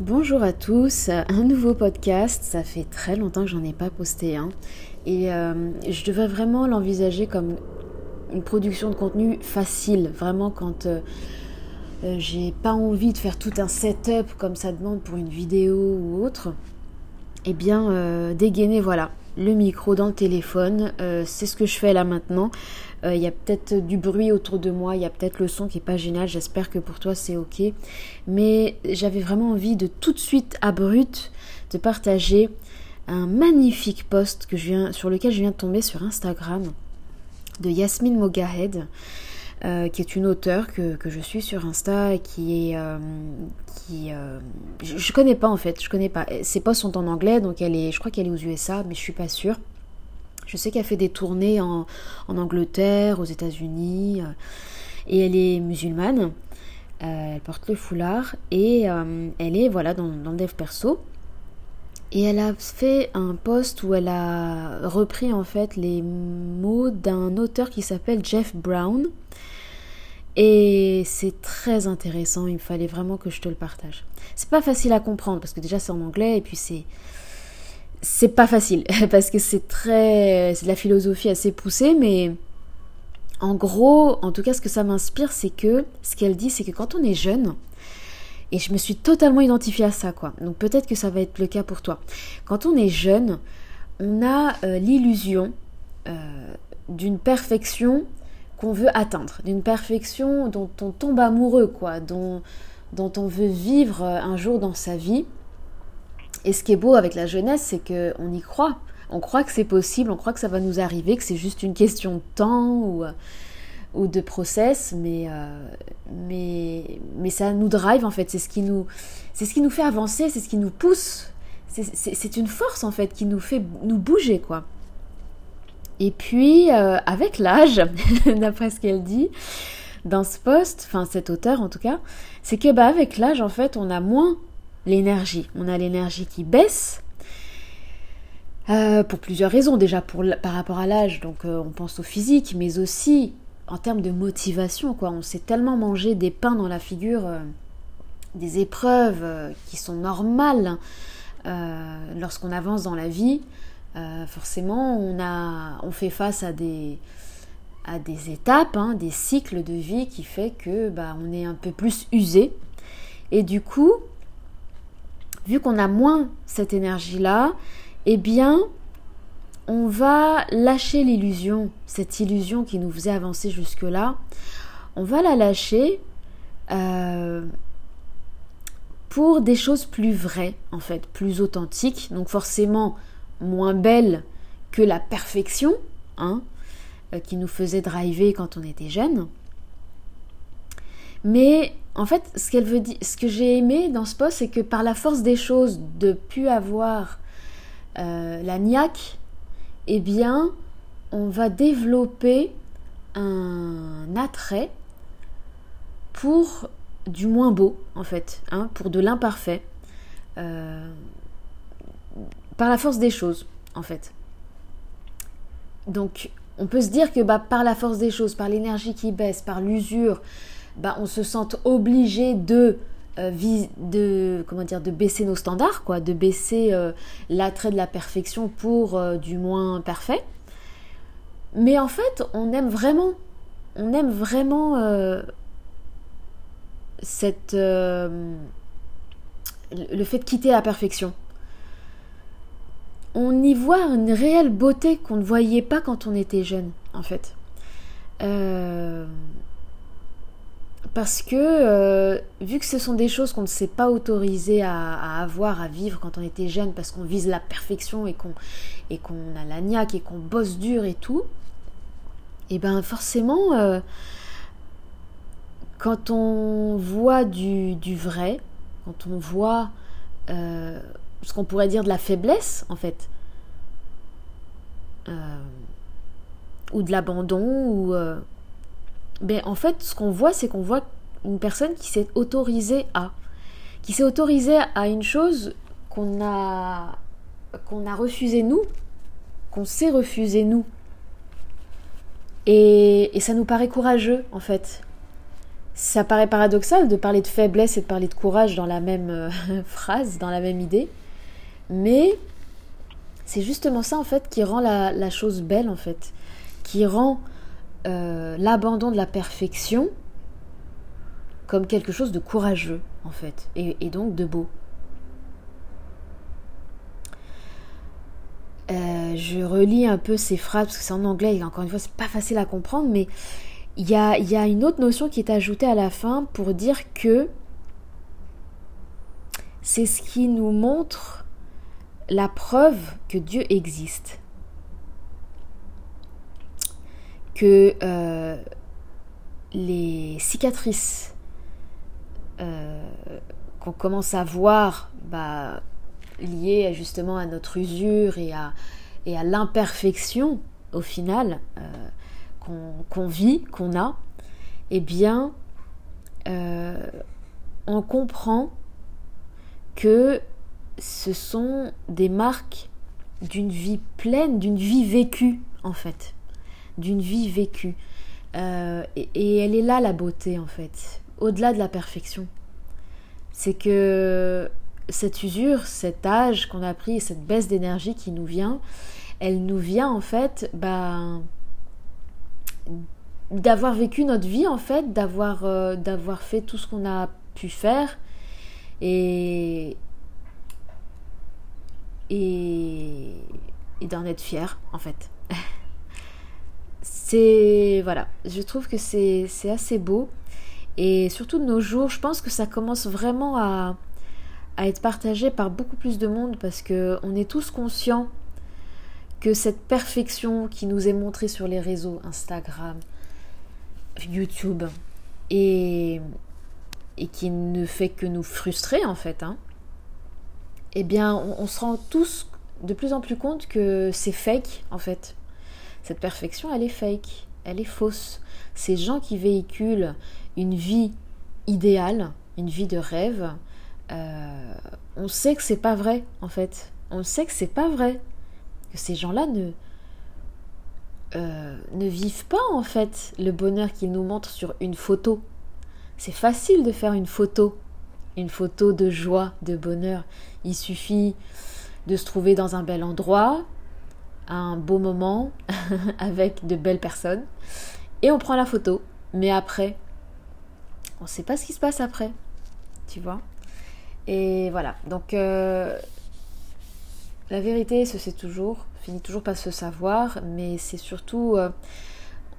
Bonjour à tous, un nouveau podcast, ça fait très longtemps que j'en ai pas posté un et euh, je devrais vraiment l'envisager comme une production de contenu facile, vraiment quand euh, euh, j'ai pas envie de faire tout un setup comme ça demande pour une vidéo ou autre, et eh bien dégainer voilà le micro dans le téléphone, c'est ce que je fais là maintenant. Il y a peut-être du bruit autour de moi, il y a peut-être le son qui est pas génial, j'espère que pour toi c'est ok. Mais j'avais vraiment envie de tout de suite à brut de partager un magnifique post que je viens, sur lequel je viens de tomber sur Instagram de Yasmine Mogahed, euh, qui est une auteure que, je suis sur Insta et qui est euh, qui euh, je, connais pas en fait. Je connais pas. Ses posts sont en anglais donc elle est je crois qu'elle est aux USA mais je suis pas sûre. Je sais qu'elle fait des tournées en, Angleterre aux États-Unis et elle est musulmane. Elle porte le foulard et elle est voilà dans, dans le dev perso et elle a fait un post où elle a repris en fait les mots d'un auteur qui s'appelle Jeff Brown. Et c'est très intéressant, il fallait vraiment que je te le partage. C'est pas facile à comprendre parce que déjà c'est en anglais et puis c'est c'est pas facile parce que c'est très c'est de la philosophie assez poussée mais en gros, en tout cas ce que ça m'inspire c'est que ce qu'elle dit c'est que quand on est jeune, et je me suis totalement identifiée à ça, quoi. Donc peut-être que ça va être le cas pour toi. Quand on est jeune, on a euh, l'illusion euh, d'une perfection qu'on veut atteindre, d'une perfection dont on tombe amoureux, quoi, dont, dont on veut vivre euh, un jour dans sa vie. Et ce qui est beau avec la jeunesse, c'est qu'on y croit. On croit que c'est possible, on croit que ça va nous arriver, que c'est juste une question de temps ou ou de process, mais, euh, mais, mais ça nous drive en fait, c'est ce qui nous, c'est ce qui nous fait avancer, c'est ce qui nous pousse, c'est une force en fait qui nous fait nous bouger quoi. Et puis euh, avec l'âge, d'après ce qu'elle dit dans ce poste, enfin cet auteur en tout cas, c'est que bah avec l'âge en fait on a moins l'énergie, on a l'énergie qui baisse. Euh, pour plusieurs raisons, déjà pour, par rapport à l'âge, donc on pense au physique, mais aussi en termes de motivation, quoi. On s'est tellement mangé des pains dans la figure, euh, des épreuves euh, qui sont normales euh, lorsqu'on avance dans la vie. forcément, on, a, on fait face à des, à des étapes, hein, des cycles de vie qui fait que bah, on est un peu plus usé. Et du coup, vu qu'on a moins cette énergie-là, eh bien, on va lâcher l'illusion, cette illusion qui nous faisait avancer jusque-là, on va la lâcher euh, pour des choses plus vraies, en fait, plus authentiques, donc forcément moins belles que la perfection, hein, euh, qui nous faisait driver quand on était jeune. Mais en fait, ce qu'elle veut dire, ce que j'ai aimé dans ce poste, c'est que par la force des choses, de plus avoir euh, la niaque eh bien, on va développer un attrait pour du moins beau, en fait, hein, pour de l'imparfait, euh, par la force des choses, en fait. Donc, on peut se dire que bah, par la force des choses, par l'énergie qui baisse, par l'usure, bah, on se sent obligé de de comment de baisser nos standards quoi de baisser euh, l'attrait de la perfection pour euh, du moins parfait. Mais en fait on aime vraiment on aime vraiment cette le fait de quitter la perfection. On y voit une réelle beauté qu'on ne voyait pas quand on était jeune en fait parce que euh, vu que ce sont des choses qu'on ne s'est pas autorisé à, avoir, à vivre quand on était jeune, parce qu'on vise la perfection et qu'on a la niaque et qu'on bosse dur et tout, et eh ben forcément, euh, quand on voit du, vrai, quand on voit euh, ce qu'on pourrait dire de la faiblesse en fait, ou de l'abandon, ou ben, en fait, ce qu'on voit, c'est qu'on voit une personne qui s'est autorisée à. Qui s'est autorisée à une chose qu'on a, qu'on a refusé nous, qu'on s'est refusé nous. Et, et, ça nous paraît courageux, en fait. Ça paraît paradoxal de parler de faiblesse et de parler de courage dans la même euh, phrase, dans la même idée. Mais c'est justement ça en fait qui rend la, chose belle en fait, qui rend euh, l'abandon de la perfection comme quelque chose de courageux en fait, et, donc de beau. Euh, je relis un peu ces phrases parce que c'est en anglais et encore une fois c'est pas facile à comprendre, mais il y a, y a, une autre notion qui est ajoutée à la fin pour dire que c'est ce qui nous montre la preuve que Dieu existe. Que euh, les cicatrices euh, qu'on commence à voir bah, liées justement à notre usure et à, l'imperfection au final euh, qu'on vit, qu'on a, eh bien, on comprend que ce sont des marques d'une vie pleine, d'une vie vécue en fait, d'une vie vécue. et, elle est là la beauté en fait au-delà de la perfection. C'est que cette usure, cet âge qu'on a pris, cette baisse d'énergie qui nous vient, elle nous vient en fait bah, d'avoir vécu notre vie en fait, d'avoir euh, d'avoir fait tout ce qu'on a pu faire et et, et d'en être fier en fait. c'est voilà, je trouve que c'est assez beau et surtout de nos jours, je pense que ça commence vraiment à, être partagé par beaucoup plus de monde parce que on est tous conscients que cette perfection qui nous est montrée sur les réseaux Instagram, YouTube et, qui ne fait que nous frustrer en fait, hein, eh bien on se rend tous de plus en plus compte que c'est fake en fait. Cette perfection, elle est fake, elle est fausse. Ces gens qui véhiculent une vie idéale, une vie de rêve, euh, on sait que c'est pas vrai en fait. On sait que c'est pas vrai. Que ces gens-là ne, euh, ne vivent pas en fait le bonheur qu'ils nous montrent sur une photo. C'est facile de faire une photo, une photo de joie, de bonheur. Il suffit de se trouver dans un bel endroit, un beau moment, avec de belles personnes, et on prend la photo. Mais après, on ne sait pas ce qui se passe après, tu vois. Et voilà, donc euh, la vérité se sait toujours, finit toujours par se savoir, mais c'est surtout, euh,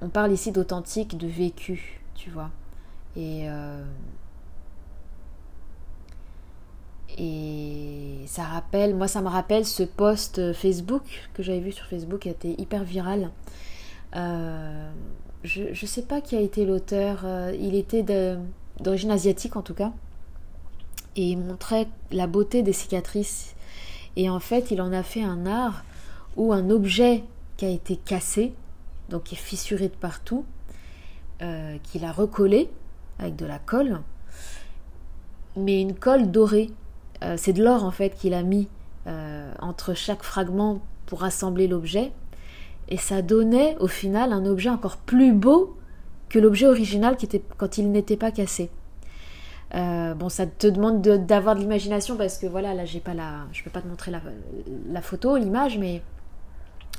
on parle ici d'authentique, de vécu, tu vois. Et, euh, et ça rappelle, moi ça me rappelle ce post Facebook que j'avais vu sur Facebook qui a été hyper viral je ne sais pas qui a été l'auteur, euh, il était d'origine asiatique en tout cas, et il montrait la beauté des cicatrices. Et en fait, il en a fait un art où un objet qui a été cassé, donc qui est fissuré de partout, euh, qu'il a recollé avec de la colle, mais une colle dorée. Euh, c'est de l'or en fait qu'il a mis entre chaque fragment pour assembler l'objet et ça donnait au final un objet encore plus beau que l'objet original quand il n'était pas cassé. Euh, bon, ça te demande d'avoir de, l'imagination parce que voilà, là, j'ai pas la, je peux pas te montrer la, photo, l'image, mais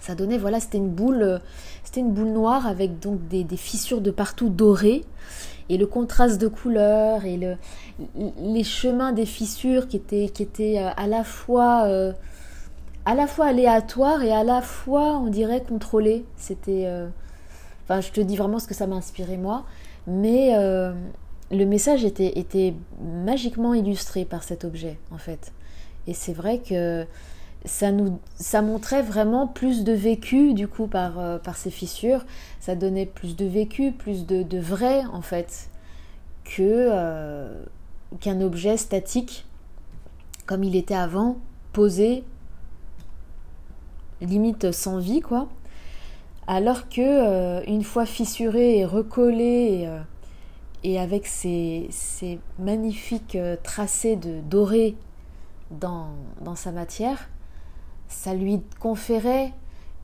ça donnait, voilà, c'était une boule, c'était une boule noire avec donc des, fissures de partout dorées et le contraste de couleurs et le, les chemins des fissures qui étaient, qui étaient euh, à la fois euh, à la fois aléatoire et à la fois, on dirait, contrôlé. C'était. Euh, je te dis vraiment ce que ça m'a inspiré moi, mais le message était, était magiquement illustré par cet objet, en fait. Et c'est vrai que ça nous ça montrait vraiment plus de vécu du coup par, euh, par ces fissures ça donnait plus de vécu plus de, de vrai en fait que qu'un objet statique comme il était avant posé limite sans vie, quoi. Alors que euh, une fois fissuré et recollé et, euh, avec ces, magnifiques euh, tracés de doré dans, sa matière, ça lui conférait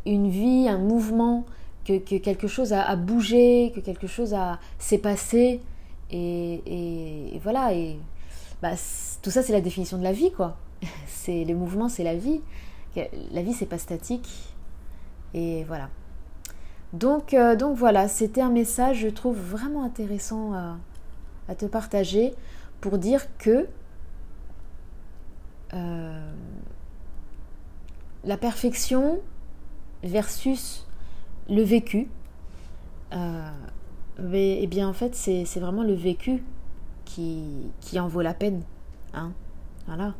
une vie, un mouvement, que, quelque chose a, bougé, que quelque chose s'est passé Et, voilà, et bah, tout ça c'est la définition de la vie, quoi. C'est le mouvement, c'est la vie. La vie c'est pas statique. Et voilà. Donc, euh, donc voilà, c'était un message, je trouve vraiment intéressant à, te partager pour dire que euh, la perfection versus le vécu, euh, eh bien en fait c'est vraiment le vécu qui, qui en vaut la peine. Hein voilà.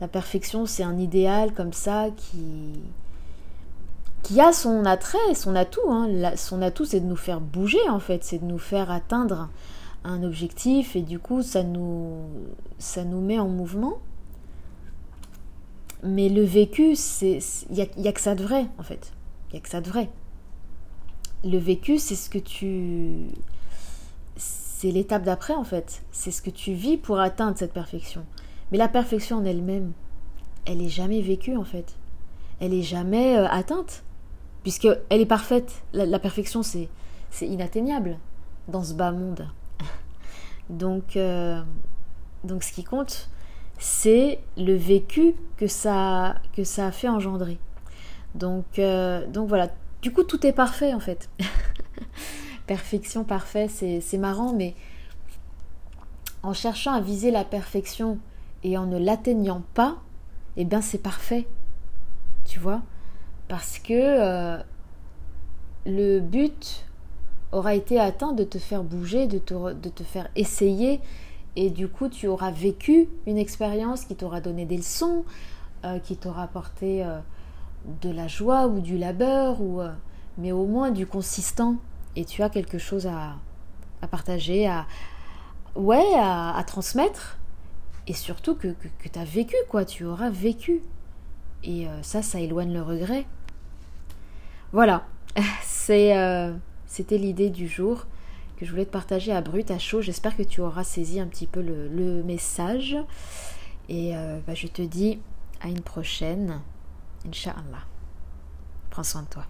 La perfection c'est un idéal comme ça qui, qui a son attrait, son atout. Hein. son atout, c'est de nous faire bouger, en fait, c'est de nous faire atteindre un objectif, et du coup, ça nous, ça nous met en mouvement. Mais le vécu, il n'y a, y a que ça de vrai, en fait. Il n'y a que ça de vrai. Le vécu, c'est ce que tu... C'est l'étape d'après, en fait. C'est ce que tu vis pour atteindre cette perfection. Mais la perfection en elle-même, elle n'est jamais vécue, en fait. Elle n'est jamais euh, atteinte puisqu'elle est parfaite. La, perfection, c'est, c'est inatteignable dans ce bas monde. donc, euh, donc, ce qui compte, c'est le vécu que ça, que ça a fait engendrer. Donc, euh, donc voilà. Du coup, tout est parfait en fait. perfection, parfait, c'est, marrant, mais en cherchant à viser la perfection et en ne l'atteignant pas, eh bien c'est parfait. Tu vois? Parce que euh, le but aura été atteint de te faire bouger, de te faire essayer, et du coup tu auras vécu une expérience qui t'aura donné des leçons, euh, qui t'aura apporté euh, de la joie ou du labeur, ou, mais au moins du consistant, et tu as quelque chose à, partager, à, ouais, à, transmettre, et surtout que, que, tu as vécu, quoi, tu auras vécu. Et ça, ça éloigne le regret. Voilà, euh, c'était l'idée du jour que je voulais te partager à brut, à chaud. J'espère que tu auras saisi un petit peu le, message. Et euh, bah, je te dis à une prochaine. Inch'Allah. Prends soin de toi.